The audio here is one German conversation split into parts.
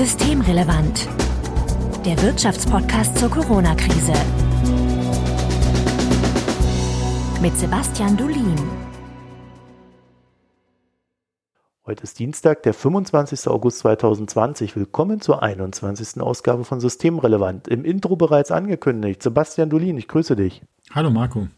Systemrelevant. Der Wirtschaftspodcast zur Corona-Krise. Mit Sebastian Dulin. Heute ist Dienstag, der 25. August 2020. Willkommen zur 21. Ausgabe von Systemrelevant. Im Intro bereits angekündigt. Sebastian Dulin, ich grüße dich. Hallo Marco.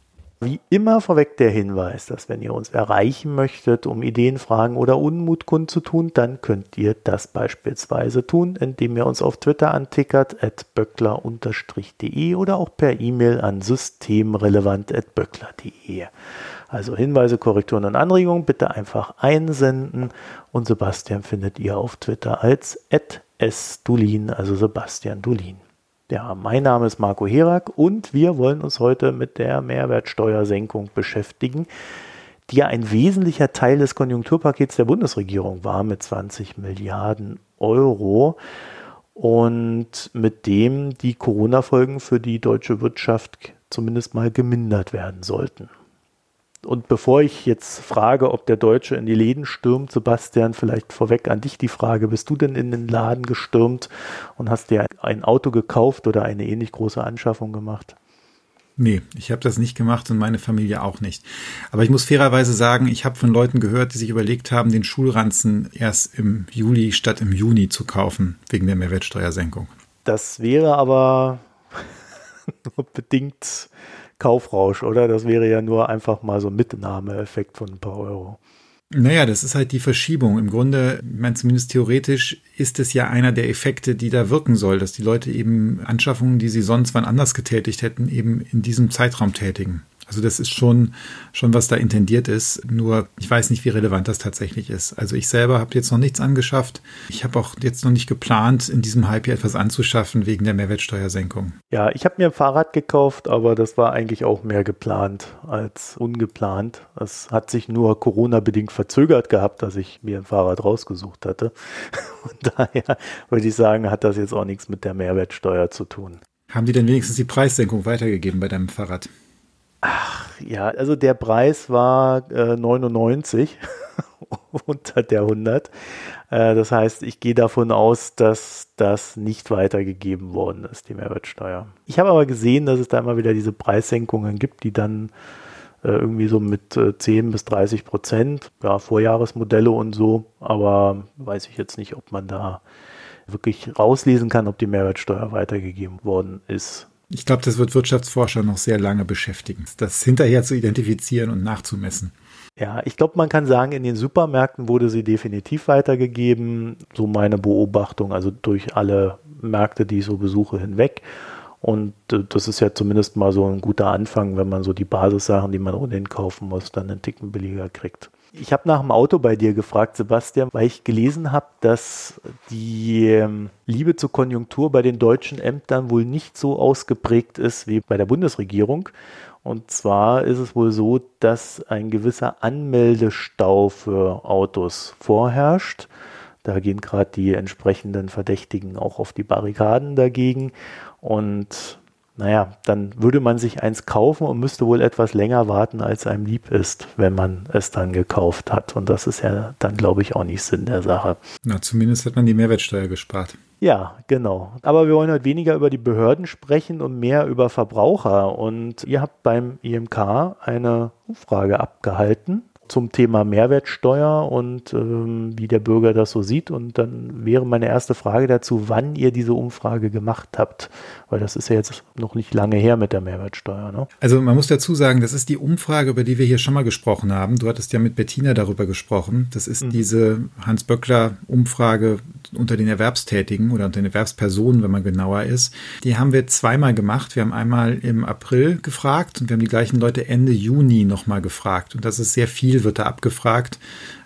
Wie immer vorweg der Hinweis, dass wenn ihr uns erreichen möchtet, um Ideen, Fragen oder Unmut kundzutun, dann könnt ihr das beispielsweise tun, indem ihr uns auf Twitter antickert, at böckler-de oder auch per E-Mail an systemrelevant.böckler.de. Also Hinweise, Korrekturen und Anregungen bitte einfach einsenden und Sebastian findet ihr auf Twitter als @sdulin, also Sebastian Dulin. Ja, mein Name ist Marco Herak und wir wollen uns heute mit der Mehrwertsteuersenkung beschäftigen, die ja ein wesentlicher Teil des Konjunkturpakets der Bundesregierung war mit 20 Milliarden Euro und mit dem die Corona-Folgen für die deutsche Wirtschaft zumindest mal gemindert werden sollten. Und bevor ich jetzt frage, ob der Deutsche in die Läden stürmt, Sebastian, vielleicht vorweg an dich die Frage, bist du denn in den Laden gestürmt und hast dir ein Auto gekauft oder eine ähnlich große Anschaffung gemacht? Nee, ich habe das nicht gemacht und meine Familie auch nicht. Aber ich muss fairerweise sagen, ich habe von Leuten gehört, die sich überlegt haben, den Schulranzen erst im Juli statt im Juni zu kaufen, wegen der Mehrwertsteuersenkung. Das wäre aber nur bedingt Kaufrausch, oder? Das wäre ja nur einfach mal so ein Mitnahmeeffekt von ein paar Euro. Naja, das ist halt die Verschiebung. Im Grunde, ich meine, zumindest theoretisch ist es ja einer der Effekte, die da wirken soll, dass die Leute eben Anschaffungen, die sie sonst wann anders getätigt hätten, eben in diesem Zeitraum tätigen. Also das ist schon, schon was da intendiert ist. Nur ich weiß nicht, wie relevant das tatsächlich ist. Also ich selber habe jetzt noch nichts angeschafft. Ich habe auch jetzt noch nicht geplant, in diesem Halbjahr etwas anzuschaffen wegen der Mehrwertsteuersenkung. Ja, ich habe mir ein Fahrrad gekauft, aber das war eigentlich auch mehr geplant als ungeplant. Es hat sich nur Corona-bedingt verzögert gehabt, dass ich mir ein Fahrrad rausgesucht hatte. Und daher würde ich sagen, hat das jetzt auch nichts mit der Mehrwertsteuer zu tun. Haben die denn wenigstens die Preissenkung weitergegeben bei deinem Fahrrad? Ach ja, also der Preis war äh, 99 unter der 100. Äh, das heißt, ich gehe davon aus, dass das nicht weitergegeben worden ist, die Mehrwertsteuer. Ich habe aber gesehen, dass es da immer wieder diese Preissenkungen gibt, die dann äh, irgendwie so mit äh, 10 bis 30 Prozent, ja, Vorjahresmodelle und so, aber weiß ich jetzt nicht, ob man da wirklich rauslesen kann, ob die Mehrwertsteuer weitergegeben worden ist. Ich glaube, das wird Wirtschaftsforscher noch sehr lange beschäftigen, das hinterher zu identifizieren und nachzumessen. Ja, ich glaube, man kann sagen, in den Supermärkten wurde sie definitiv weitergegeben. So meine Beobachtung, also durch alle Märkte, die ich so besuche, hinweg. Und äh, das ist ja zumindest mal so ein guter Anfang, wenn man so die Basissachen, die man ohnehin kaufen muss, dann einen Ticken billiger kriegt. Ich habe nach dem Auto bei dir gefragt, Sebastian, weil ich gelesen habe, dass die ähm, Liebe zur Konjunktur bei den deutschen Ämtern wohl nicht so ausgeprägt ist wie bei der Bundesregierung. Und zwar ist es wohl so, dass ein gewisser Anmeldestau für Autos vorherrscht. Da gehen gerade die entsprechenden Verdächtigen auch auf die Barrikaden dagegen. Und naja, dann würde man sich eins kaufen und müsste wohl etwas länger warten, als einem lieb ist, wenn man es dann gekauft hat. Und das ist ja dann, glaube ich, auch nicht Sinn der Sache. Na, zumindest hat man die Mehrwertsteuer gespart. Ja, genau. Aber wir wollen heute weniger über die Behörden sprechen und mehr über Verbraucher. Und ihr habt beim IMK eine Umfrage abgehalten zum Thema Mehrwertsteuer und ähm, wie der Bürger das so sieht. Und dann wäre meine erste Frage dazu, wann ihr diese Umfrage gemacht habt, weil das ist ja jetzt noch nicht lange her mit der Mehrwertsteuer. Ne? Also man muss dazu sagen, das ist die Umfrage, über die wir hier schon mal gesprochen haben. Du hattest ja mit Bettina darüber gesprochen. Das ist mhm. diese Hans-Böckler-Umfrage unter den Erwerbstätigen oder unter den Erwerbspersonen, wenn man genauer ist. Die haben wir zweimal gemacht. Wir haben einmal im April gefragt und wir haben die gleichen Leute Ende Juni nochmal gefragt. Und das ist sehr viel wird da abgefragt.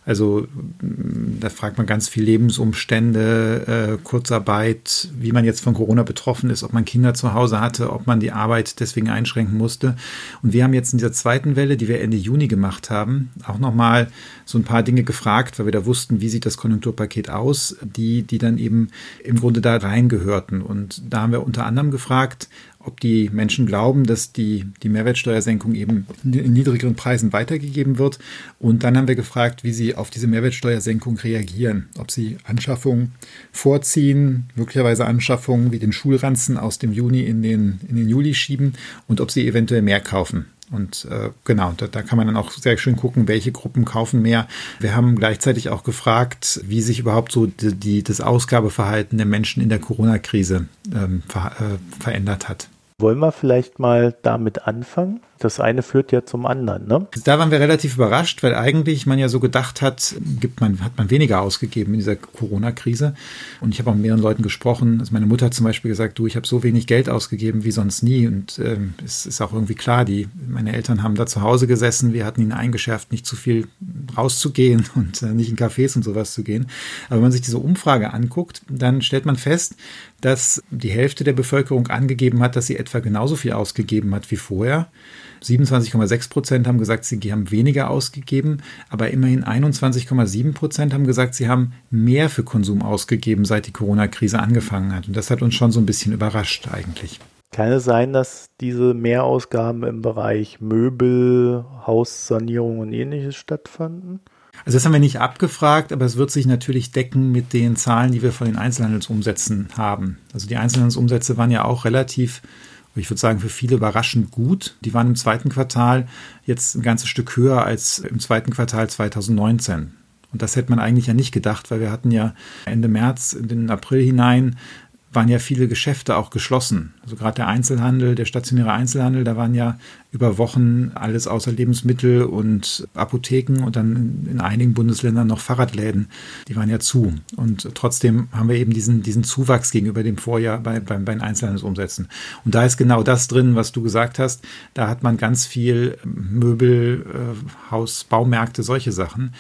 Also mm, da fragt man ganz viel Lebensumstände, äh, Kurzarbeit, wie man jetzt von Corona betroffen ist, ob man Kinder zu Hause hatte, ob man die Arbeit deswegen einschränken musste. Und wir haben jetzt in dieser zweiten Welle, die wir Ende Juni gemacht haben, auch nochmal so ein paar Dinge gefragt, weil wir da wussten, wie sieht das Konjunkturpaket aus, die, die dann eben im Grunde da reingehörten. Und da haben wir unter anderem gefragt, ob die Menschen glauben, dass die, die Mehrwertsteuersenkung eben in niedrigeren Preisen weitergegeben wird. Und dann haben wir gefragt, wie sie auf diese Mehrwertsteuersenkung reagieren. Ob sie Anschaffungen vorziehen, möglicherweise Anschaffungen wie den Schulranzen aus dem Juni in den, in den Juli schieben und ob sie eventuell mehr kaufen. Und äh, genau, da, da kann man dann auch sehr schön gucken, welche Gruppen kaufen mehr. Wir haben gleichzeitig auch gefragt, wie sich überhaupt so die, die das Ausgabeverhalten der Menschen in der Corona-Krise ähm, ver, äh, verändert hat. Wollen wir vielleicht mal damit anfangen? Das eine führt ja zum anderen, ne? Da waren wir relativ überrascht, weil eigentlich man ja so gedacht hat, gibt man, hat man weniger ausgegeben in dieser Corona-Krise. Und ich habe auch mit mehreren Leuten gesprochen. Also meine Mutter hat zum Beispiel gesagt, du, ich habe so wenig Geld ausgegeben wie sonst nie. Und ähm, es ist auch irgendwie klar, die, meine Eltern haben da zu Hause gesessen. Wir hatten ihnen eingeschärft, nicht zu viel rauszugehen und äh, nicht in Cafés und sowas zu gehen. Aber wenn man sich diese Umfrage anguckt, dann stellt man fest, dass die Hälfte der Bevölkerung angegeben hat, dass sie etwa genauso viel ausgegeben hat wie vorher. 27,6 Prozent haben gesagt, sie haben weniger ausgegeben, aber immerhin 21,7 Prozent haben gesagt, sie haben mehr für Konsum ausgegeben, seit die Corona-Krise angefangen hat. Und das hat uns schon so ein bisschen überrascht eigentlich. Kann es sein, dass diese Mehrausgaben im Bereich Möbel, Haussanierung und ähnliches stattfanden? Also das haben wir nicht abgefragt, aber es wird sich natürlich decken mit den Zahlen, die wir von den Einzelhandelsumsätzen haben. Also die Einzelhandelsumsätze waren ja auch relativ ich würde sagen, für viele überraschend gut. Die waren im zweiten Quartal jetzt ein ganzes Stück höher als im zweiten Quartal 2019. Und das hätte man eigentlich ja nicht gedacht, weil wir hatten ja Ende März in den April hinein waren ja viele Geschäfte auch geschlossen. Also gerade der Einzelhandel, der stationäre Einzelhandel, da waren ja über Wochen alles außer Lebensmittel und Apotheken und dann in einigen Bundesländern noch Fahrradläden. Die waren ja zu. Und trotzdem haben wir eben diesen, diesen Zuwachs gegenüber dem Vorjahr bei, bei, bei den Einzelhandelsumsätzen. Und da ist genau das drin, was du gesagt hast. Da hat man ganz viel Möbel, äh, Haus, Baumärkte, solche Sachen.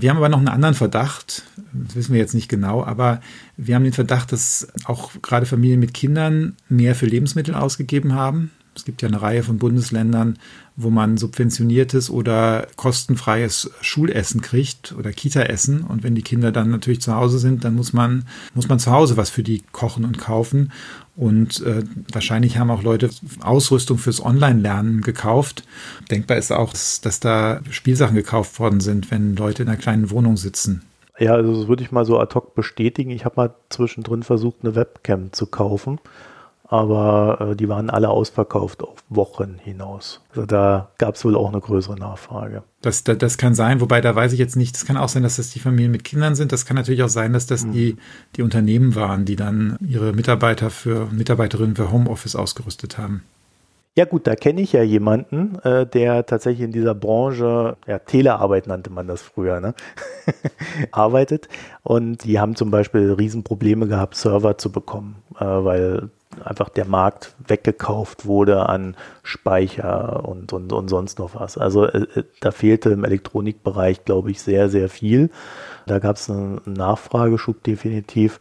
Wir haben aber noch einen anderen Verdacht, das wissen wir jetzt nicht genau, aber wir haben den Verdacht, dass auch gerade Familien mit Kindern mehr für Lebensmittel ausgegeben haben. Es gibt ja eine Reihe von Bundesländern, wo man subventioniertes oder kostenfreies Schulessen kriegt oder Kita-Essen. Und wenn die Kinder dann natürlich zu Hause sind, dann muss man, muss man zu Hause was für die kochen und kaufen. Und äh, wahrscheinlich haben auch Leute Ausrüstung fürs Online-Lernen gekauft. Denkbar ist auch, dass, dass da Spielsachen gekauft worden sind, wenn Leute in einer kleinen Wohnung sitzen. Ja, also das würde ich mal so ad hoc bestätigen. Ich habe mal zwischendrin versucht, eine Webcam zu kaufen aber äh, die waren alle ausverkauft auf Wochen hinaus. Also da gab es wohl auch eine größere Nachfrage. Das, das, das, kann sein, wobei da weiß ich jetzt nicht, das kann auch sein, dass das die Familien mit Kindern sind. Das kann natürlich auch sein, dass das mhm. die, die Unternehmen waren, die dann ihre Mitarbeiter für Mitarbeiterinnen für Homeoffice ausgerüstet haben. Ja gut, da kenne ich ja jemanden, äh, der tatsächlich in dieser Branche, ja, Telearbeit nannte man das früher, ne? arbeitet. Und die haben zum Beispiel Riesenprobleme gehabt, Server zu bekommen, äh, weil einfach der Markt weggekauft wurde an Speicher und, und, und sonst noch was. Also äh, äh, da fehlte im Elektronikbereich, glaube ich, sehr, sehr viel. Da gab es einen Nachfrageschub definitiv,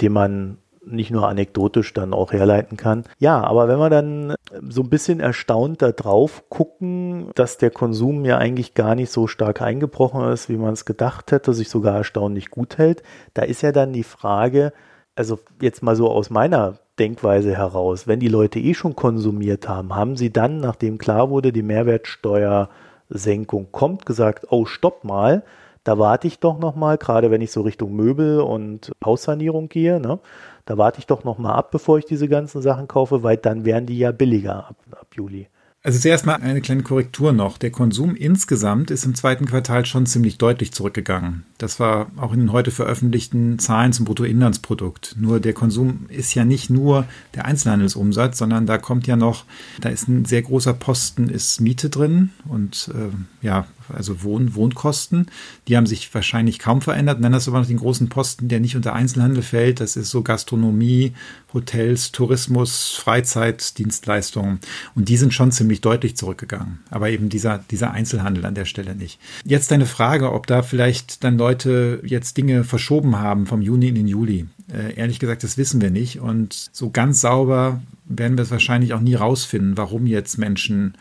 den man nicht nur anekdotisch dann auch herleiten kann. Ja, aber wenn wir dann so ein bisschen erstaunt da drauf gucken, dass der Konsum ja eigentlich gar nicht so stark eingebrochen ist, wie man es gedacht hätte, sich sogar erstaunlich gut hält, da ist ja dann die Frage, also jetzt mal so aus meiner Denkweise heraus. Wenn die Leute eh schon konsumiert haben, haben sie dann, nachdem klar wurde, die Mehrwertsteuersenkung kommt, gesagt, oh, stopp mal, da warte ich doch noch mal, gerade wenn ich so Richtung Möbel und Haussanierung gehe, ne, da warte ich doch noch mal ab, bevor ich diese ganzen Sachen kaufe, weil dann wären die ja billiger ab, ab Juli. Also zuerst mal eine kleine Korrektur noch. Der Konsum insgesamt ist im zweiten Quartal schon ziemlich deutlich zurückgegangen. Das war auch in den heute veröffentlichten Zahlen zum Bruttoinlandsprodukt. Nur der Konsum ist ja nicht nur der Einzelhandelsumsatz, sondern da kommt ja noch, da ist ein sehr großer Posten, ist Miete drin und äh, ja, also Wohn Wohnkosten. Die haben sich wahrscheinlich kaum verändert. Hast du aber noch den großen Posten, der nicht unter Einzelhandel fällt. Das ist so Gastronomie, Hotels, Tourismus, Freizeitdienstleistungen. Und die sind schon ziemlich deutlich zurückgegangen. Aber eben dieser, dieser Einzelhandel an der Stelle nicht. Jetzt deine Frage, ob da vielleicht dann Leute jetzt Dinge verschoben haben vom Juni in den Juli. Äh, ehrlich gesagt, das wissen wir nicht. Und so ganz sauber werden wir es wahrscheinlich auch nie rausfinden, warum jetzt Menschen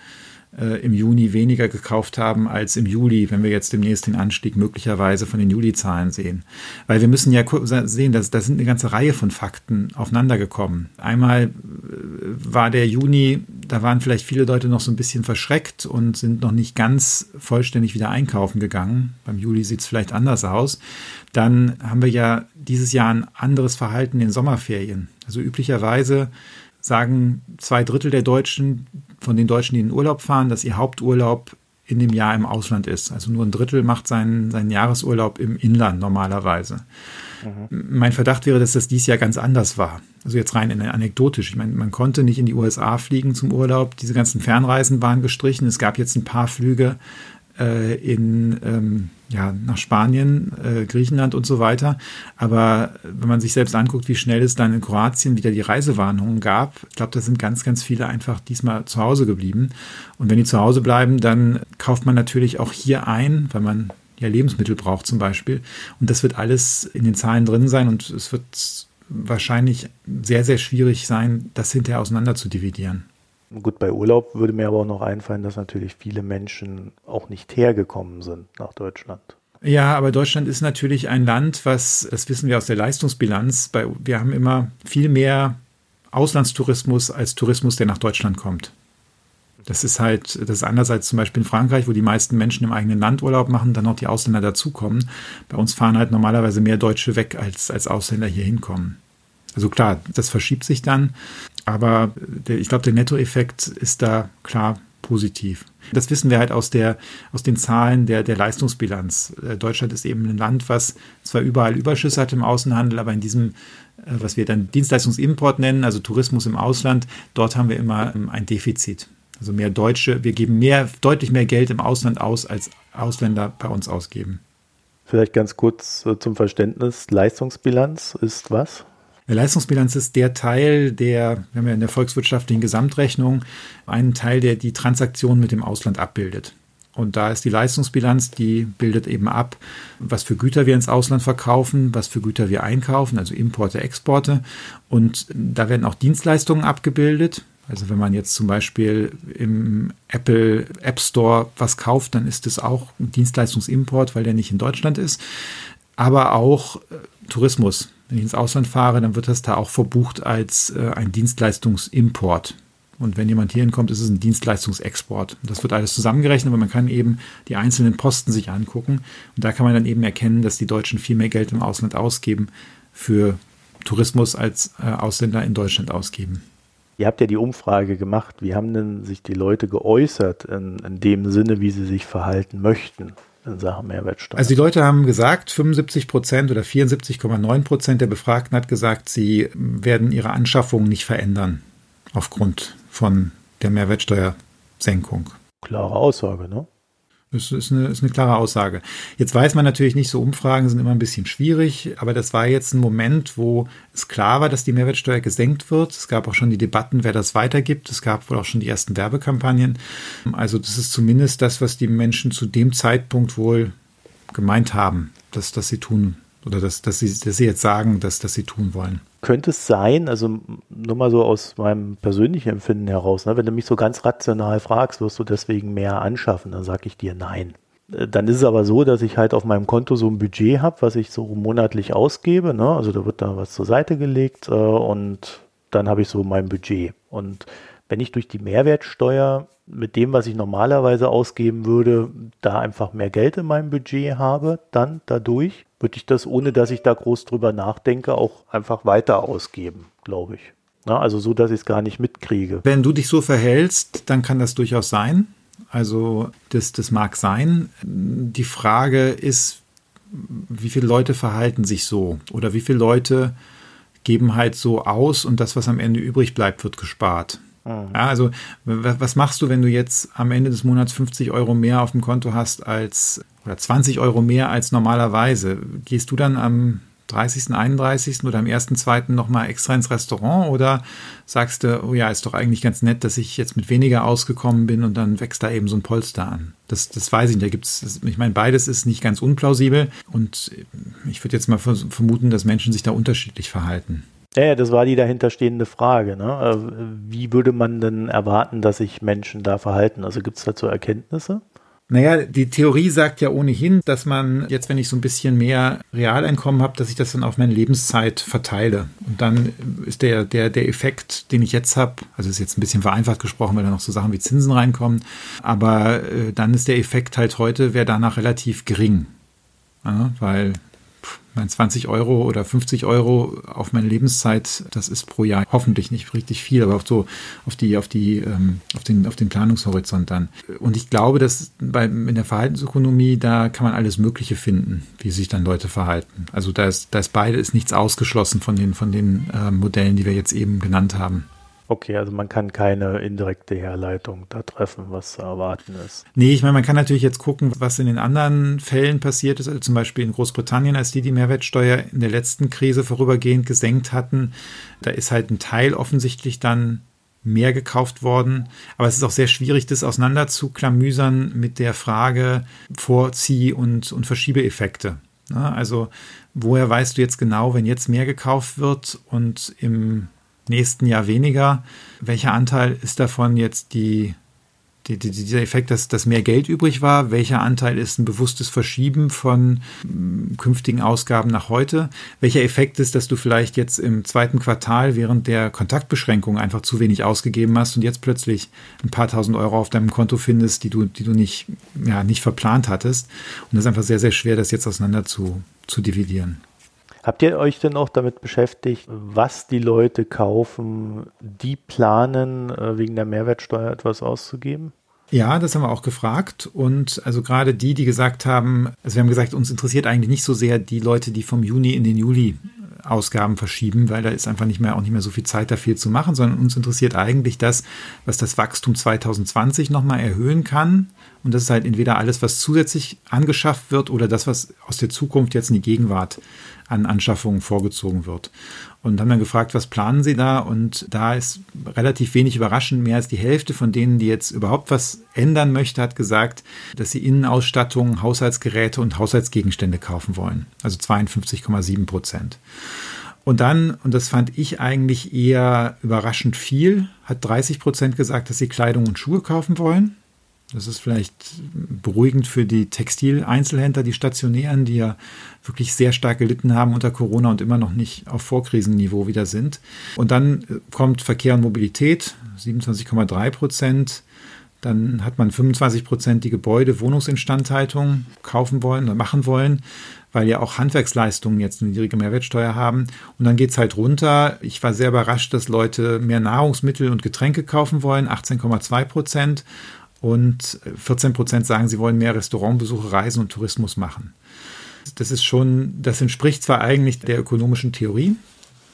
äh, im Juni weniger gekauft haben als im Juli, wenn wir jetzt demnächst den Anstieg möglicherweise von den Juli-Zahlen sehen. Weil wir müssen ja sehen, dass da sind eine ganze Reihe von Fakten aufeinander gekommen. Einmal äh, war der Juni, da waren vielleicht viele Leute noch so ein bisschen verschreckt und sind noch nicht ganz vollständig wieder einkaufen gegangen. Beim Juli sieht es vielleicht anders aus. Dann haben wir ja dieses Jahr ein anderes Verhalten in Sommerferien. Also üblicherweise sagen zwei Drittel der Deutschen, von den Deutschen, die in den Urlaub fahren, dass ihr Haupturlaub in dem Jahr im Ausland ist. Also nur ein Drittel macht seinen, seinen Jahresurlaub im Inland normalerweise. Mhm. Mein Verdacht wäre, dass das dieses Jahr ganz anders war. Also jetzt rein in anekdotisch. Ich meine, man konnte nicht in die USA fliegen zum Urlaub. Diese ganzen Fernreisen waren gestrichen. Es gab jetzt ein paar Flüge äh, in, ähm, ja, nach Spanien, äh, Griechenland und so weiter. Aber wenn man sich selbst anguckt, wie schnell es dann in Kroatien wieder die Reisewarnungen gab, ich glaube, da sind ganz, ganz viele einfach diesmal zu Hause geblieben. Und wenn die zu Hause bleiben, dann kauft man natürlich auch hier ein, weil man ja Lebensmittel braucht zum Beispiel. Und das wird alles in den Zahlen drin sein und es wird wahrscheinlich sehr, sehr schwierig sein, das hinterher auseinander zu dividieren. Gut, bei Urlaub würde mir aber auch noch einfallen, dass natürlich viele Menschen auch nicht hergekommen sind nach Deutschland. Ja, aber Deutschland ist natürlich ein Land, was, das wissen wir aus der Leistungsbilanz, bei, wir haben immer viel mehr Auslandstourismus als Tourismus, der nach Deutschland kommt. Das ist halt, das ist anders als zum Beispiel in Frankreich, wo die meisten Menschen im eigenen Land Urlaub machen, dann noch die Ausländer dazukommen. Bei uns fahren halt normalerweise mehr Deutsche weg, als, als Ausländer hier hinkommen. Also klar, das verschiebt sich dann, aber der, ich glaube, der Nettoeffekt ist da klar positiv. Das wissen wir halt aus, der, aus den Zahlen der, der Leistungsbilanz. Äh, Deutschland ist eben ein Land, was zwar überall Überschüsse hat im Außenhandel, aber in diesem, äh, was wir dann Dienstleistungsimport nennen, also Tourismus im Ausland, dort haben wir immer ähm, ein Defizit. Also mehr Deutsche, wir geben mehr, deutlich mehr Geld im Ausland aus, als Ausländer bei uns ausgeben. Vielleicht ganz kurz äh, zum Verständnis. Leistungsbilanz ist was? Leistungsbilanz ist der Teil, der, wir haben ja in der volkswirtschaftlichen Gesamtrechnung einen Teil, der die Transaktion mit dem Ausland abbildet. Und da ist die Leistungsbilanz, die bildet eben ab, was für Güter wir ins Ausland verkaufen, was für Güter wir einkaufen, also Importe, Exporte. Und da werden auch Dienstleistungen abgebildet. Also wenn man jetzt zum Beispiel im Apple App Store was kauft, dann ist es auch ein Dienstleistungsimport, weil der nicht in Deutschland ist. Aber auch äh, Tourismus. Wenn ich ins Ausland fahre, dann wird das da auch verbucht als äh, ein Dienstleistungsimport. Und wenn jemand hier hinkommt, ist es ein Dienstleistungsexport. Das wird alles zusammengerechnet, aber man kann eben die einzelnen Posten sich angucken. Und da kann man dann eben erkennen, dass die Deutschen viel mehr Geld im Ausland ausgeben für Tourismus als äh, Ausländer in Deutschland ausgeben. Ihr habt ja die Umfrage gemacht. Wie haben denn sich die Leute geäußert in, in dem Sinne, wie sie sich verhalten möchten? In Sachen Mehrwertsteuer? Also die Leute haben gesagt, 75 Prozent oder 74,9 Prozent der Befragten hat gesagt, sie werden ihre Anschaffung nicht verändern aufgrund von der Mehrwertsteuersenkung. Klare Aussage, ne? Das ist eine, ist eine klare Aussage. Jetzt weiß man natürlich nicht, so Umfragen sind immer ein bisschen schwierig, aber das war jetzt ein Moment, wo es klar war, dass die Mehrwertsteuer gesenkt wird. Es gab auch schon die Debatten, wer das weitergibt. Es gab wohl auch schon die ersten Werbekampagnen. Also das ist zumindest das, was die Menschen zu dem Zeitpunkt wohl gemeint haben, dass, dass sie tun oder dass, dass, sie, dass sie jetzt sagen, dass, dass sie tun wollen. Könnte es sein, also nur mal so aus meinem persönlichen Empfinden heraus, ne, wenn du mich so ganz rational fragst, wirst du deswegen mehr anschaffen, dann sage ich dir nein. Äh, dann ist es aber so, dass ich halt auf meinem Konto so ein Budget habe, was ich so monatlich ausgebe. Ne? Also da wird da was zur Seite gelegt äh, und dann habe ich so mein Budget. Und wenn ich durch die Mehrwertsteuer mit dem, was ich normalerweise ausgeben würde, da einfach mehr Geld in meinem Budget habe, dann dadurch würde ich das, ohne dass ich da groß drüber nachdenke, auch einfach weiter ausgeben, glaube ich. Na, also so, dass ich es gar nicht mitkriege. Wenn du dich so verhältst, dann kann das durchaus sein. Also das, das mag sein. Die Frage ist, wie viele Leute verhalten sich so oder wie viele Leute geben halt so aus und das, was am Ende übrig bleibt, wird gespart. Mhm. Ja, also was machst du, wenn du jetzt am Ende des Monats 50 Euro mehr auf dem Konto hast als oder 20 Euro mehr als normalerweise? Gehst du dann am 30., 31. oder am 1., 2. nochmal extra ins Restaurant oder sagst du, oh ja, ist doch eigentlich ganz nett, dass ich jetzt mit weniger ausgekommen bin und dann wächst da eben so ein Polster an. Das, das weiß ich nicht. Da gibt's, ich meine, beides ist nicht ganz unplausibel und ich würde jetzt mal vermuten, dass Menschen sich da unterschiedlich verhalten. Ja, das war die dahinterstehende Frage. Ne? Äh, wie würde man denn erwarten, dass sich Menschen da verhalten? Also gibt es dazu Erkenntnisse? Naja, die Theorie sagt ja ohnehin, dass man jetzt, wenn ich so ein bisschen mehr Realeinkommen habe, dass ich das dann auf meine Lebenszeit verteile. Und dann ist der, der, der Effekt, den ich jetzt habe, also ist jetzt ein bisschen vereinfacht gesprochen, weil da noch so Sachen wie Zinsen reinkommen, aber äh, dann ist der Effekt halt heute, wäre danach relativ gering. Ja, weil mein 20 Euro oder 50 Euro auf meine Lebenszeit, das ist pro Jahr hoffentlich nicht richtig viel, aber auch so auf die, auf die, ähm, auf den, auf den Planungshorizont dann. Und ich glaube, dass bei, in der Verhaltensökonomie, da kann man alles Mögliche finden, wie sich dann Leute verhalten. Also da ist, da ist beide ist nichts ausgeschlossen von den, von den äh, Modellen, die wir jetzt eben genannt haben. Okay, also man kann keine indirekte Herleitung da treffen, was zu erwarten ist. Nee, ich meine, man kann natürlich jetzt gucken, was in den anderen Fällen passiert ist. Also zum Beispiel in Großbritannien, als die die Mehrwertsteuer in der letzten Krise vorübergehend gesenkt hatten, da ist halt ein Teil offensichtlich dann mehr gekauft worden. Aber es ist auch sehr schwierig, das auseinanderzuklamüsern mit der Frage Vorzieh- und, und Verschiebeeffekte. Also woher weißt du jetzt genau, wenn jetzt mehr gekauft wird und im nächsten Jahr weniger. Welcher Anteil ist davon jetzt die, die, die, dieser Effekt, dass, dass mehr Geld übrig war? Welcher Anteil ist ein bewusstes Verschieben von mm, künftigen Ausgaben nach heute? Welcher Effekt ist, dass du vielleicht jetzt im zweiten Quartal während der Kontaktbeschränkung einfach zu wenig ausgegeben hast und jetzt plötzlich ein paar tausend Euro auf deinem Konto findest, die du, die du nicht, ja, nicht verplant hattest? Und das ist einfach sehr, sehr schwer, das jetzt auseinander zu, zu dividieren. Habt ihr euch denn auch damit beschäftigt, was die Leute kaufen, die planen, äh, wegen der Mehrwertsteuer etwas auszugeben? Ja, das haben wir auch gefragt. Und also gerade die, die gesagt haben, also wir haben gesagt, uns interessiert eigentlich nicht so sehr die Leute, die vom Juni in den Juli Ausgaben verschieben, weil da ist einfach nicht mehr auch nicht mehr so viel Zeit, da viel zu machen, sondern uns interessiert eigentlich das, was das Wachstum 2020 nochmal erhöhen kann. Und das ist halt entweder alles, was zusätzlich angeschafft wird oder das, was aus der Zukunft jetzt in die Gegenwart an Anschaffungen vorgezogen wird. Und haben dann gefragt, was planen Sie da? Und da ist relativ wenig überraschend. Mehr als die Hälfte von denen, die jetzt überhaupt was ändern möchte, hat gesagt, dass sie Innenausstattung, Haushaltsgeräte und Haushaltsgegenstände kaufen wollen. Also 52,7 Prozent. Und dann, und das fand ich eigentlich eher überraschend viel, hat 30 Prozent gesagt, dass sie Kleidung und Schuhe kaufen wollen. Das ist vielleicht beruhigend für die Textileinzelhändler, die stationären, die ja wirklich sehr stark gelitten haben unter Corona und immer noch nicht auf Vorkrisenniveau wieder sind. Und dann äh, kommt Verkehr und Mobilität, 27,3 Prozent. Dann hat man 25 Prozent, die Gebäude, Wohnungsinstandhaltung kaufen wollen oder machen wollen, weil ja auch Handwerksleistungen jetzt eine niedrige Mehrwertsteuer haben. Und dann geht es halt runter. Ich war sehr überrascht, dass Leute mehr Nahrungsmittel und Getränke kaufen wollen, 18,2 Prozent. Und 14 Prozent sagen, sie wollen mehr Restaurantbesuche, Reisen und Tourismus machen. Das ist schon, das entspricht zwar eigentlich der ökonomischen Theorie,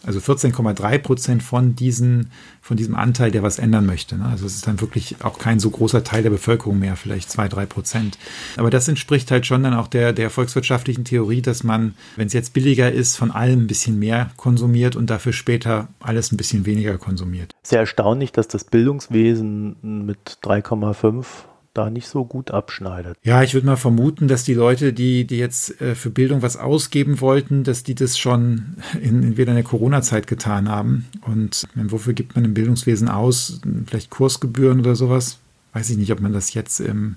also 14,3 Prozent von, diesen, von diesem Anteil, der was ändern möchte. Ne? Also es ist dann wirklich auch kein so großer Teil der Bevölkerung mehr, vielleicht zwei, drei Prozent. Aber das entspricht halt schon dann auch der, der volkswirtschaftlichen Theorie, dass man, wenn es jetzt billiger ist, von allem ein bisschen mehr konsumiert und dafür später alles ein bisschen weniger konsumiert. Sehr erstaunlich, dass das Bildungswesen mit 3,5 da nicht so gut abschneidet. Ja, ich würde mal vermuten, dass die Leute, die, die jetzt äh, für Bildung was ausgeben wollten, dass die das schon in, entweder in der Corona-Zeit getan haben. Und meine, wofür gibt man im Bildungswesen aus? Vielleicht Kursgebühren oder sowas? Weiß ich nicht, ob man das jetzt im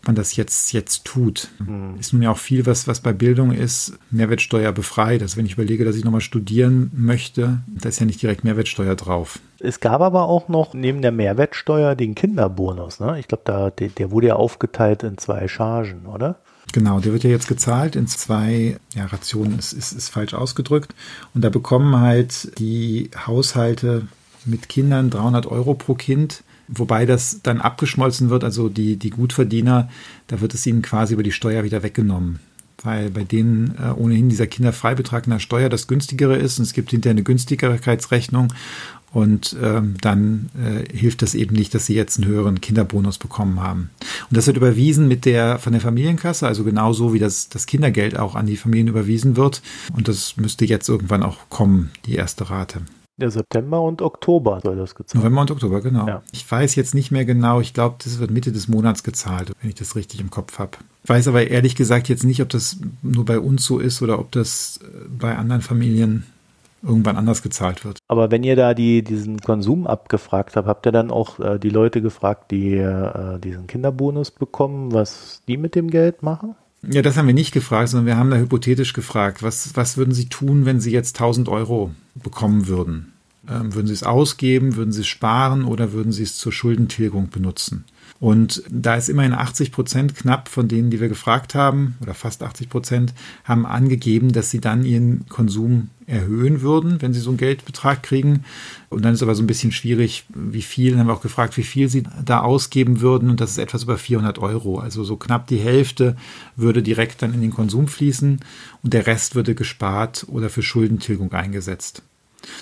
ob man das jetzt, jetzt tut. Mhm. Ist nun ja auch viel, was, was bei Bildung ist, Mehrwertsteuer befreit. Also wenn ich überlege, dass ich nochmal studieren möchte, da ist ja nicht direkt Mehrwertsteuer drauf. Es gab aber auch noch neben der Mehrwertsteuer den Kinderbonus. Ne? Ich glaube, der, der wurde ja aufgeteilt in zwei Chargen, oder? Genau, der wird ja jetzt gezahlt in zwei ja, Rationen, ist, ist, ist falsch ausgedrückt. Und da bekommen halt die Haushalte mit Kindern 300 Euro pro Kind Wobei das dann abgeschmolzen wird, also die, die Gutverdiener, da wird es ihnen quasi über die Steuer wieder weggenommen. Weil bei denen äh, ohnehin dieser Kinderfreibetrag in der Steuer das günstigere ist und es gibt hinterher eine Günstigkeitsrechnung und ähm, dann äh, hilft das eben nicht, dass sie jetzt einen höheren Kinderbonus bekommen haben. Und das wird überwiesen mit der von der Familienkasse, also genauso wie das, das Kindergeld auch an die Familien überwiesen wird. Und das müsste jetzt irgendwann auch kommen, die erste Rate. Der September und Oktober soll das gezahlt November und Oktober, genau. Ja. Ich weiß jetzt nicht mehr genau. Ich glaube, das wird Mitte des Monats gezahlt, wenn ich das richtig im Kopf habe. Ich weiß aber ehrlich gesagt jetzt nicht, ob das nur bei uns so ist oder ob das äh, bei anderen Familien irgendwann anders gezahlt wird. Aber wenn ihr da die, diesen Konsum abgefragt habt, habt ihr dann auch äh, die Leute gefragt, die äh, diesen Kinderbonus bekommen, was die mit dem Geld machen? Ja, das haben wir nicht gefragt, sondern wir haben da hypothetisch gefragt, was, was würden Sie tun, wenn Sie jetzt 1000 Euro bekommen würden? Ähm, würden Sie es ausgeben, würden Sie es sparen oder würden Sie es zur Schuldentilgung benutzen? Und da ist immerhin 80 Prozent knapp von denen, die wir gefragt haben, oder fast 80 Prozent, haben angegeben, dass sie dann ihren Konsum erhöhen würden, wenn sie so einen Geldbetrag kriegen. Und dann ist aber so ein bisschen schwierig, wie viel. Dann haben wir auch gefragt, wie viel sie da ausgeben würden. Und das ist etwas über 400 Euro. Also so knapp die Hälfte würde direkt dann in den Konsum fließen und der Rest würde gespart oder für Schuldentilgung eingesetzt.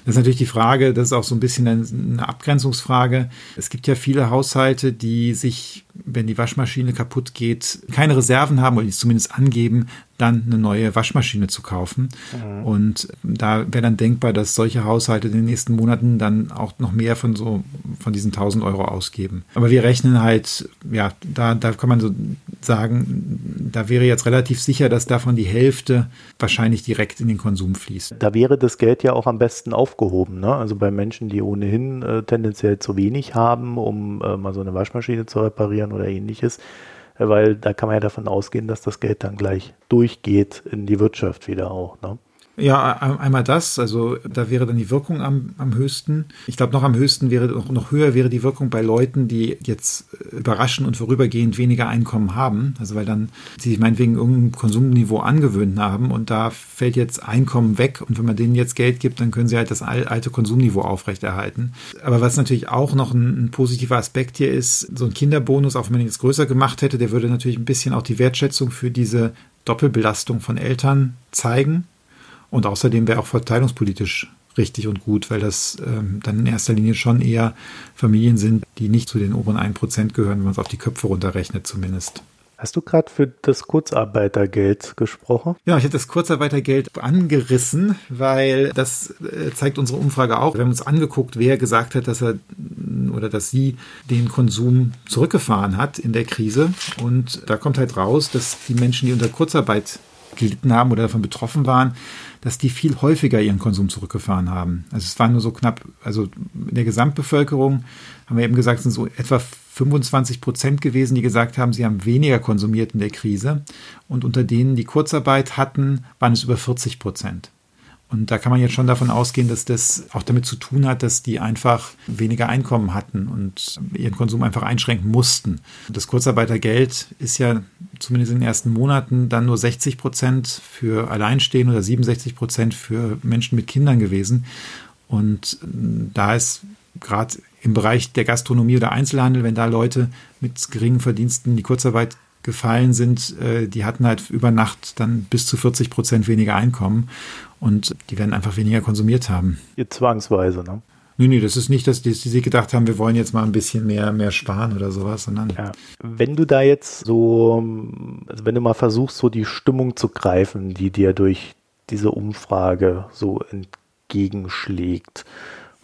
Das ist natürlich die Frage, das ist auch so ein bisschen eine Abgrenzungsfrage. Es gibt ja viele Haushalte, die sich, wenn die Waschmaschine kaputt geht, keine Reserven haben oder die es zumindest angeben, dann eine neue Waschmaschine zu kaufen. Mhm. Und da wäre dann denkbar, dass solche Haushalte in den nächsten Monaten dann auch noch mehr von so, von diesen 1000 Euro ausgeben. Aber wir rechnen halt, ja, da, da kann man so sagen, da wäre jetzt relativ sicher, dass davon die Hälfte wahrscheinlich direkt in den Konsum fließt. Da wäre das Geld ja auch am besten aufgehoben, ne? Also bei Menschen, die ohnehin äh, tendenziell zu wenig haben, um äh, mal so eine Waschmaschine zu reparieren oder ähnliches weil da kann man ja davon ausgehen, dass das Geld dann gleich durchgeht in die Wirtschaft wieder auch. Ne? Ja, einmal das, also da wäre dann die Wirkung am, am höchsten. Ich glaube, noch am höchsten wäre, noch, noch höher wäre die Wirkung bei Leuten, die jetzt überraschend und vorübergehend weniger Einkommen haben. Also weil dann sie sich meinetwegen irgendein Konsumniveau angewöhnt haben und da fällt jetzt Einkommen weg und wenn man denen jetzt Geld gibt, dann können sie halt das alte Konsumniveau aufrechterhalten. Aber was natürlich auch noch ein, ein positiver Aspekt hier ist, so ein Kinderbonus, auch wenn man ihn jetzt größer gemacht hätte, der würde natürlich ein bisschen auch die Wertschätzung für diese Doppelbelastung von Eltern zeigen und außerdem wäre auch verteilungspolitisch richtig und gut, weil das ähm, dann in erster Linie schon eher Familien sind, die nicht zu den oberen 1% gehören, wenn man es auf die Köpfe runterrechnet zumindest. Hast du gerade für das Kurzarbeitergeld gesprochen? Ja, ich habe das Kurzarbeitergeld angerissen, weil das äh, zeigt unsere Umfrage auch. Wir haben uns angeguckt, wer gesagt hat, dass er oder dass sie den Konsum zurückgefahren hat in der Krise. Und da kommt halt raus, dass die Menschen, die unter Kurzarbeit gelitten haben oder davon betroffen waren, dass die viel häufiger ihren Konsum zurückgefahren haben. Also es waren nur so knapp, also in der Gesamtbevölkerung haben wir eben gesagt, sind so etwa 25 Prozent gewesen, die gesagt haben, sie haben weniger konsumiert in der Krise. Und unter denen, die Kurzarbeit hatten, waren es über 40 Prozent. Und da kann man jetzt schon davon ausgehen, dass das auch damit zu tun hat, dass die einfach weniger Einkommen hatten und ihren Konsum einfach einschränken mussten. Das Kurzarbeitergeld ist ja zumindest in den ersten Monaten dann nur 60 Prozent für Alleinstehende oder 67 Prozent für Menschen mit Kindern gewesen. Und da ist gerade im Bereich der Gastronomie oder Einzelhandel, wenn da Leute mit geringen Verdiensten die Kurzarbeit gefallen sind, äh, die hatten halt über Nacht dann bis zu 40 Prozent weniger Einkommen und die werden einfach weniger konsumiert haben. Zwangsweise, ne? Nee, nee, das ist nicht, dass die, die sich gedacht haben, wir wollen jetzt mal ein bisschen mehr, mehr sparen oder sowas, sondern. Ja. Wenn du da jetzt so, also wenn du mal versuchst, so die Stimmung zu greifen, die dir durch diese Umfrage so entgegenschlägt,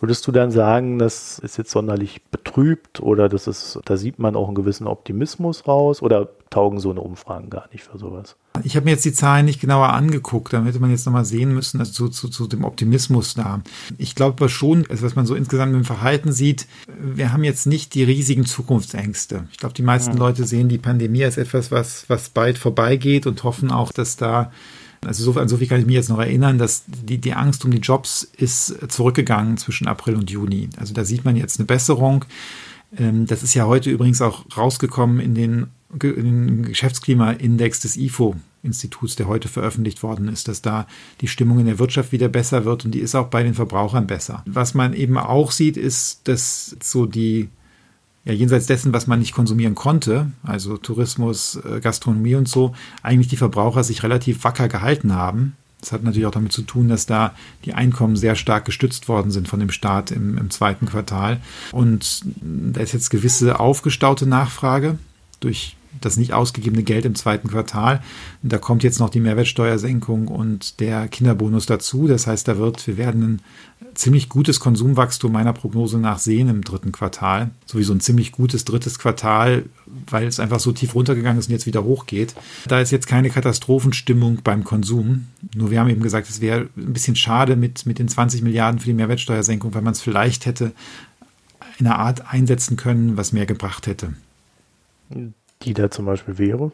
Würdest du dann sagen, das ist jetzt sonderlich betrübt oder das ist, da sieht man auch einen gewissen Optimismus raus oder taugen so eine Umfragen gar nicht für sowas? Ich habe mir jetzt die Zahlen nicht genauer angeguckt, da hätte man jetzt nochmal sehen müssen, also zu, zu, zu dem Optimismus da. Ich glaube schon, also was man so insgesamt im Verhalten sieht, wir haben jetzt nicht die riesigen Zukunftsängste. Ich glaube, die meisten mhm. Leute sehen die Pandemie als etwas, was, was bald vorbeigeht und hoffen auch, dass da also so, an so viel kann ich mich jetzt noch erinnern, dass die, die Angst um die Jobs ist zurückgegangen zwischen April und Juni. Also da sieht man jetzt eine Besserung. Ähm, das ist ja heute übrigens auch rausgekommen in den, in den Geschäftsklimaindex des IFO. Instituts, der heute veröffentlicht worden ist, dass da die Stimmung in der Wirtschaft wieder besser wird und die ist auch bei den Verbrauchern besser. Was man eben auch sieht, ist, dass so die ja jenseits dessen, was man nicht konsumieren konnte, also Tourismus, äh, Gastronomie und so, eigentlich die Verbraucher sich relativ wacker gehalten haben. Das hat natürlich auch damit zu tun, dass da die Einkommen sehr stark gestützt worden sind von dem Staat im, im zweiten Quartal. Und da ist jetzt gewisse aufgestaute Nachfrage durch das nicht ausgegebene Geld im zweiten Quartal. Da kommt jetzt noch die Mehrwertsteuersenkung und der Kinderbonus dazu. Das heißt, da wird, wir werden ein ziemlich gutes Konsumwachstum meiner Prognose nach sehen im dritten Quartal. Sowieso ein ziemlich gutes drittes Quartal, weil es einfach so tief runtergegangen ist und jetzt wieder hochgeht. Da ist jetzt keine Katastrophenstimmung beim Konsum. Nur wir haben eben gesagt, es wäre ein bisschen schade mit, mit den 20 Milliarden für die Mehrwertsteuersenkung, weil man es vielleicht hätte in einer Art einsetzen können, was mehr gebracht hätte. Die da zum Beispiel wäre?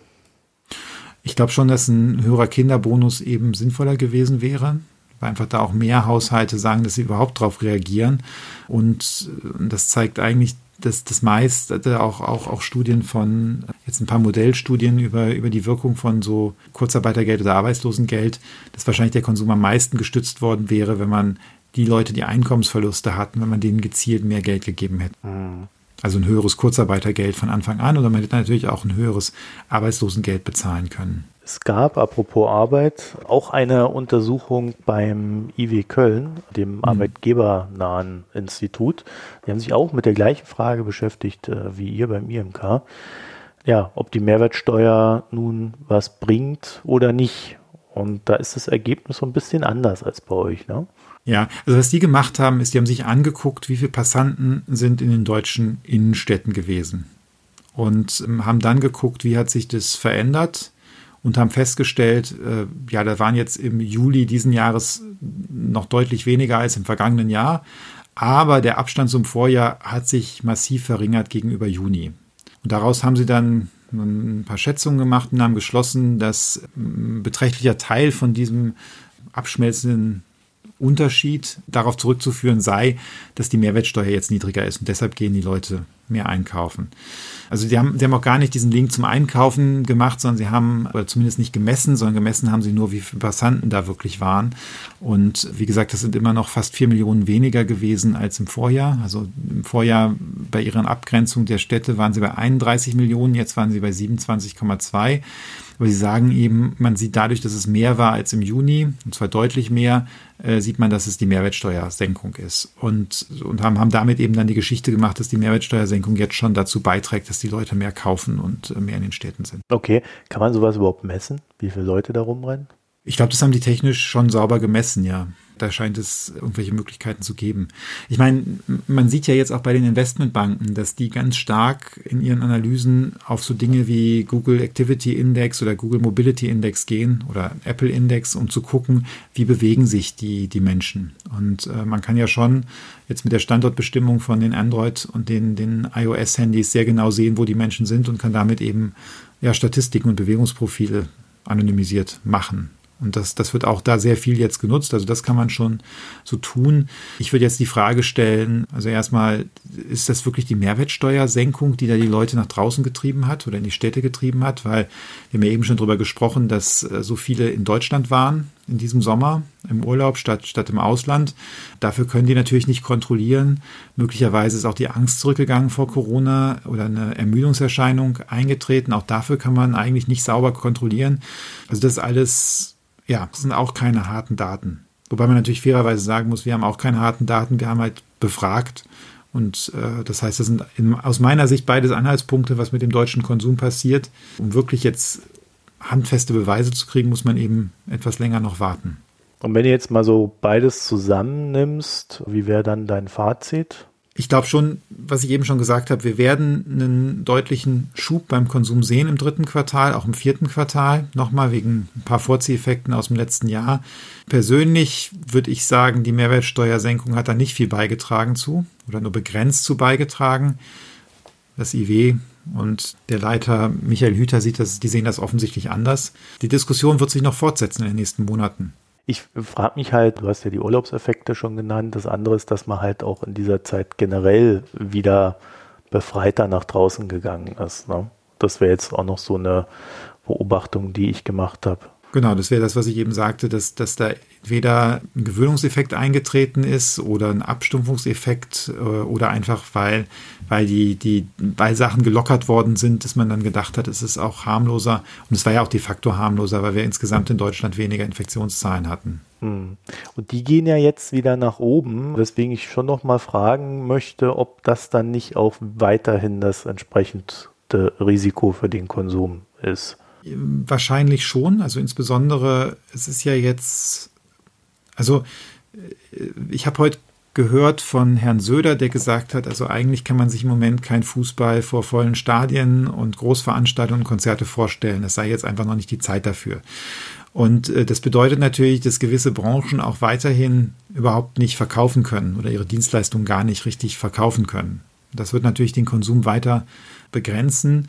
Ich glaube schon, dass ein höherer Kinderbonus eben sinnvoller gewesen wäre, weil einfach da auch mehr Haushalte sagen, dass sie überhaupt darauf reagieren. Und das zeigt eigentlich, dass das meiste, auch, auch, auch Studien von, jetzt ein paar Modellstudien über, über die Wirkung von so Kurzarbeitergeld oder Arbeitslosengeld, dass wahrscheinlich der Konsum am meisten gestützt worden wäre, wenn man die Leute, die Einkommensverluste hatten, wenn man denen gezielt mehr Geld gegeben hätte. Mhm. Also ein höheres Kurzarbeitergeld von Anfang an oder man hätte natürlich auch ein höheres Arbeitslosengeld bezahlen können. Es gab, apropos Arbeit, auch eine Untersuchung beim IW Köln, dem mhm. arbeitgebernahen Institut. Die haben sich auch mit der gleichen Frage beschäftigt äh, wie ihr beim IMK. Ja, ob die Mehrwertsteuer nun was bringt oder nicht. Und da ist das Ergebnis so ein bisschen anders als bei euch, ne? Ja, also was die gemacht haben, ist, die haben sich angeguckt, wie viele Passanten sind in den deutschen Innenstädten gewesen. Und ähm, haben dann geguckt, wie hat sich das verändert und haben festgestellt, äh, ja, da waren jetzt im Juli diesen Jahres noch deutlich weniger als im vergangenen Jahr. Aber der Abstand zum Vorjahr hat sich massiv verringert gegenüber Juni. Und daraus haben sie dann ein paar Schätzungen gemacht und haben geschlossen, dass ein ähm, beträchtlicher Teil von diesem abschmelzenden Unterschied darauf zurückzuführen sei, dass die Mehrwertsteuer jetzt niedriger ist und deshalb gehen die Leute mehr einkaufen. Also die haben, die haben auch gar nicht diesen Link zum Einkaufen gemacht, sondern sie haben, oder zumindest nicht gemessen, sondern gemessen haben sie nur, wie viele Passanten da wirklich waren. Und wie gesagt, das sind immer noch fast vier Millionen weniger gewesen als im Vorjahr. Also im Vorjahr bei ihren Abgrenzung der Städte waren sie bei 31 Millionen, jetzt waren sie bei 27,2. Aber sie sagen eben, man sieht dadurch, dass es mehr war als im Juni, und zwar deutlich mehr, äh, sieht man, dass es die Mehrwertsteuersenkung ist. Und, und haben, haben damit eben dann die Geschichte gemacht, dass die Mehrwertsteuersenkung jetzt schon dazu beiträgt, dass die Leute mehr kaufen und äh, mehr in den Städten sind. Okay, kann man sowas überhaupt messen, wie viele Leute da rumrennen? Ich glaube, das haben die technisch schon sauber gemessen, ja da scheint es irgendwelche Möglichkeiten zu geben. Ich meine, man sieht ja jetzt auch bei den Investmentbanken, dass die ganz stark in ihren Analysen auf so Dinge wie Google Activity Index oder Google Mobility Index gehen oder Apple Index, um zu gucken, wie bewegen sich die, die Menschen. Und äh, man kann ja schon jetzt mit der Standortbestimmung von den Android und den, den iOS-Handys sehr genau sehen, wo die Menschen sind und kann damit eben ja, Statistiken und Bewegungsprofile anonymisiert machen. Und das, das wird auch da sehr viel jetzt genutzt. Also das kann man schon so tun. Ich würde jetzt die Frage stellen, also erstmal, ist das wirklich die Mehrwertsteuersenkung, die da die Leute nach draußen getrieben hat oder in die Städte getrieben hat? Weil wir haben ja eben schon darüber gesprochen, dass äh, so viele in Deutschland waren in diesem Sommer im Urlaub statt, statt im Ausland. Dafür können die natürlich nicht kontrollieren. Möglicherweise ist auch die Angst zurückgegangen vor Corona oder eine Ermüdungserscheinung eingetreten. Auch dafür kann man eigentlich nicht sauber kontrollieren. Also das alles ja, das sind auch keine harten Daten. Wobei man natürlich fairerweise sagen muss, wir haben auch keine harten Daten, wir haben halt befragt. Und äh, das heißt, das sind in, aus meiner Sicht beides Anhaltspunkte, was mit dem deutschen Konsum passiert. Um wirklich jetzt handfeste Beweise zu kriegen, muss man eben etwas länger noch warten. Und wenn du jetzt mal so beides zusammennimmst, wie wäre dann dein Fazit? Ich glaube schon, was ich eben schon gesagt habe, wir werden einen deutlichen Schub beim Konsum sehen im dritten Quartal, auch im vierten Quartal, nochmal wegen ein paar Vorzieheffekten aus dem letzten Jahr. Persönlich würde ich sagen, die Mehrwertsteuersenkung hat da nicht viel beigetragen zu oder nur begrenzt zu beigetragen. Das IW und der Leiter Michael Hüter sieht das, die sehen das offensichtlich anders. Die Diskussion wird sich noch fortsetzen in den nächsten Monaten. Ich frage mich halt, du hast ja die Urlaubseffekte schon genannt. Das andere ist, dass man halt auch in dieser Zeit generell wieder befreiter nach draußen gegangen ist. Ne? Das wäre jetzt auch noch so eine Beobachtung, die ich gemacht habe. Genau, das wäre das, was ich eben sagte, dass, dass da weder ein Gewöhnungseffekt eingetreten ist oder ein Abstumpfungseffekt äh, oder einfach, weil, weil die, die, weil Sachen gelockert worden sind, dass man dann gedacht hat, es ist auch harmloser. Und es war ja auch de facto harmloser, weil wir insgesamt in Deutschland weniger Infektionszahlen hatten. Hm. Und die gehen ja jetzt wieder nach oben, weswegen ich schon noch mal fragen möchte, ob das dann nicht auch weiterhin das entsprechend Risiko für den Konsum ist. Wahrscheinlich schon. Also insbesondere, es ist ja jetzt, also äh, ich habe heute gehört von Herrn Söder, der gesagt hat, also eigentlich kann man sich im Moment kein Fußball vor vollen Stadien und Großveranstaltungen und Konzerte vorstellen. Es sei jetzt einfach noch nicht die Zeit dafür. Und äh, das bedeutet natürlich, dass gewisse Branchen auch weiterhin überhaupt nicht verkaufen können oder ihre Dienstleistungen gar nicht richtig verkaufen können. Das wird natürlich den Konsum weiter begrenzen.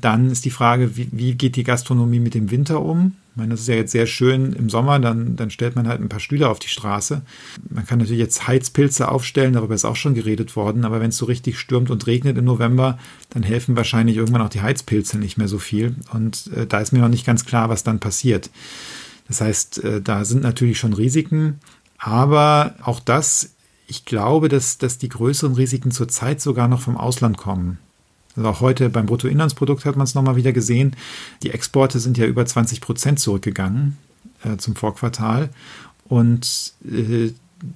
Dann ist die Frage, wie, wie, geht die Gastronomie mit dem Winter um? Ich meine, das ist ja jetzt sehr schön im Sommer, dann, dann stellt man halt ein paar Stühle auf die Straße. Man kann natürlich jetzt Heizpilze aufstellen, darüber ist auch schon geredet worden, aber wenn es so richtig stürmt und regnet im November, dann helfen wahrscheinlich irgendwann auch die Heizpilze nicht mehr so viel. Und äh, da ist mir noch nicht ganz klar, was dann passiert. Das heißt, äh, da sind natürlich schon Risiken, aber auch das, ich glaube, dass, dass die größeren Risiken zurzeit sogar noch vom Ausland kommen. Also auch heute beim Bruttoinlandsprodukt hat man es nochmal wieder gesehen. Die Exporte sind ja über 20 Prozent zurückgegangen äh, zum Vorquartal und äh,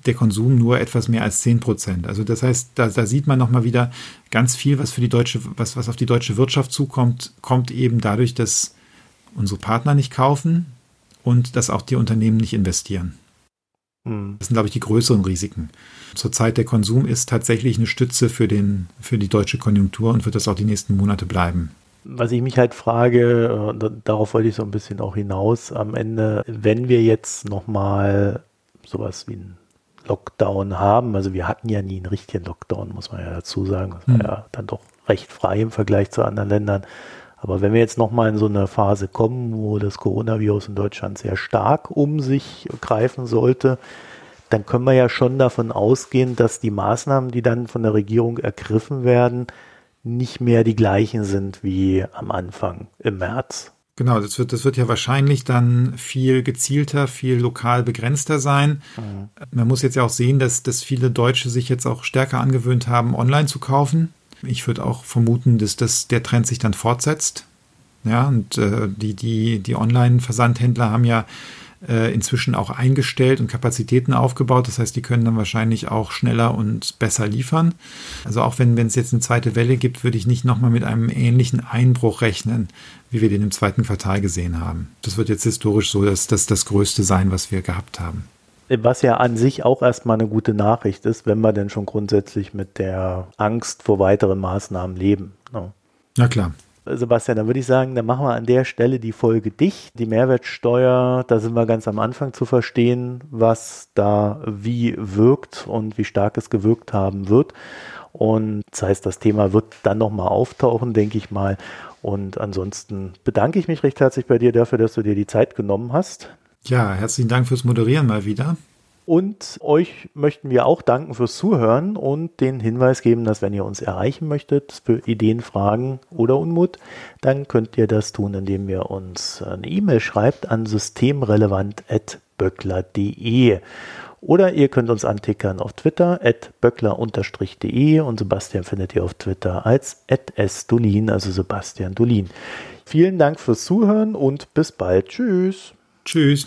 der Konsum nur etwas mehr als 10 Prozent. Also das heißt, da, da sieht man nochmal wieder ganz viel, was für die deutsche, was, was auf die deutsche Wirtschaft zukommt, kommt eben dadurch, dass unsere Partner nicht kaufen und dass auch die Unternehmen nicht investieren. Hm. Das sind, glaube ich, die größeren Risiken. Zurzeit der Konsum ist tatsächlich eine Stütze für, den, für die deutsche Konjunktur und wird das auch die nächsten Monate bleiben. Was ich mich halt frage, äh, darauf wollte ich so ein bisschen auch hinaus, am Ende, wenn wir jetzt nochmal sowas wie einen Lockdown haben, also wir hatten ja nie einen richtigen Lockdown, muss man ja dazu sagen, das war hm. ja dann doch recht frei im Vergleich zu anderen Ländern. Aber wenn wir jetzt nochmal in so eine Phase kommen, wo das Coronavirus in Deutschland sehr stark um sich greifen sollte, dann können wir ja schon davon ausgehen, dass die Maßnahmen, die dann von der Regierung ergriffen werden, nicht mehr die gleichen sind wie am Anfang im März. Genau, das wird, das wird ja wahrscheinlich dann viel gezielter, viel lokal begrenzter sein. Mhm. Man muss jetzt ja auch sehen, dass, dass viele Deutsche sich jetzt auch stärker angewöhnt haben, online zu kaufen. Ich würde auch vermuten, dass das, der Trend sich dann fortsetzt. Ja, und äh, die, die, die Online-Versandhändler haben ja äh, inzwischen auch eingestellt und Kapazitäten aufgebaut. Das heißt, die können dann wahrscheinlich auch schneller und besser liefern. Also auch wenn es jetzt eine zweite Welle gibt, würde ich nicht nochmal mit einem ähnlichen Einbruch rechnen, wie wir den im zweiten Quartal gesehen haben. Das wird jetzt historisch so, dass das das Größte sein, was wir gehabt haben. Was ja an sich auch erstmal eine gute Nachricht ist, wenn wir denn schon grundsätzlich mit der Angst vor weiteren Maßnahmen leben. No. Ja klar. Sebastian, dann würde ich sagen, dann machen wir an der Stelle die Folge dicht. Die Mehrwertsteuer, da sind wir ganz am Anfang zu verstehen, was da wie wirkt und wie stark es gewirkt haben wird. Und das heißt, das Thema wird dann nochmal auftauchen, denke ich mal. Und ansonsten bedanke ich mich recht herzlich bei dir dafür, dass du dir die Zeit genommen hast. Ja, herzlichen Dank fürs Moderieren mal wieder. Und euch möchten wir auch danken fürs Zuhören und den Hinweis geben, dass wenn ihr uns erreichen möchtet für Ideen, Fragen oder Unmut, dann könnt ihr das tun, indem ihr uns eine E-Mail schreibt an systemrelevant.böckler.de. Oder ihr könnt uns antickern auf Twitter, at böckler-de und Sebastian findet ihr auf Twitter als sdolin, also Sebastian Dolin. Vielen Dank fürs Zuhören und bis bald. Tschüss. Tschüss.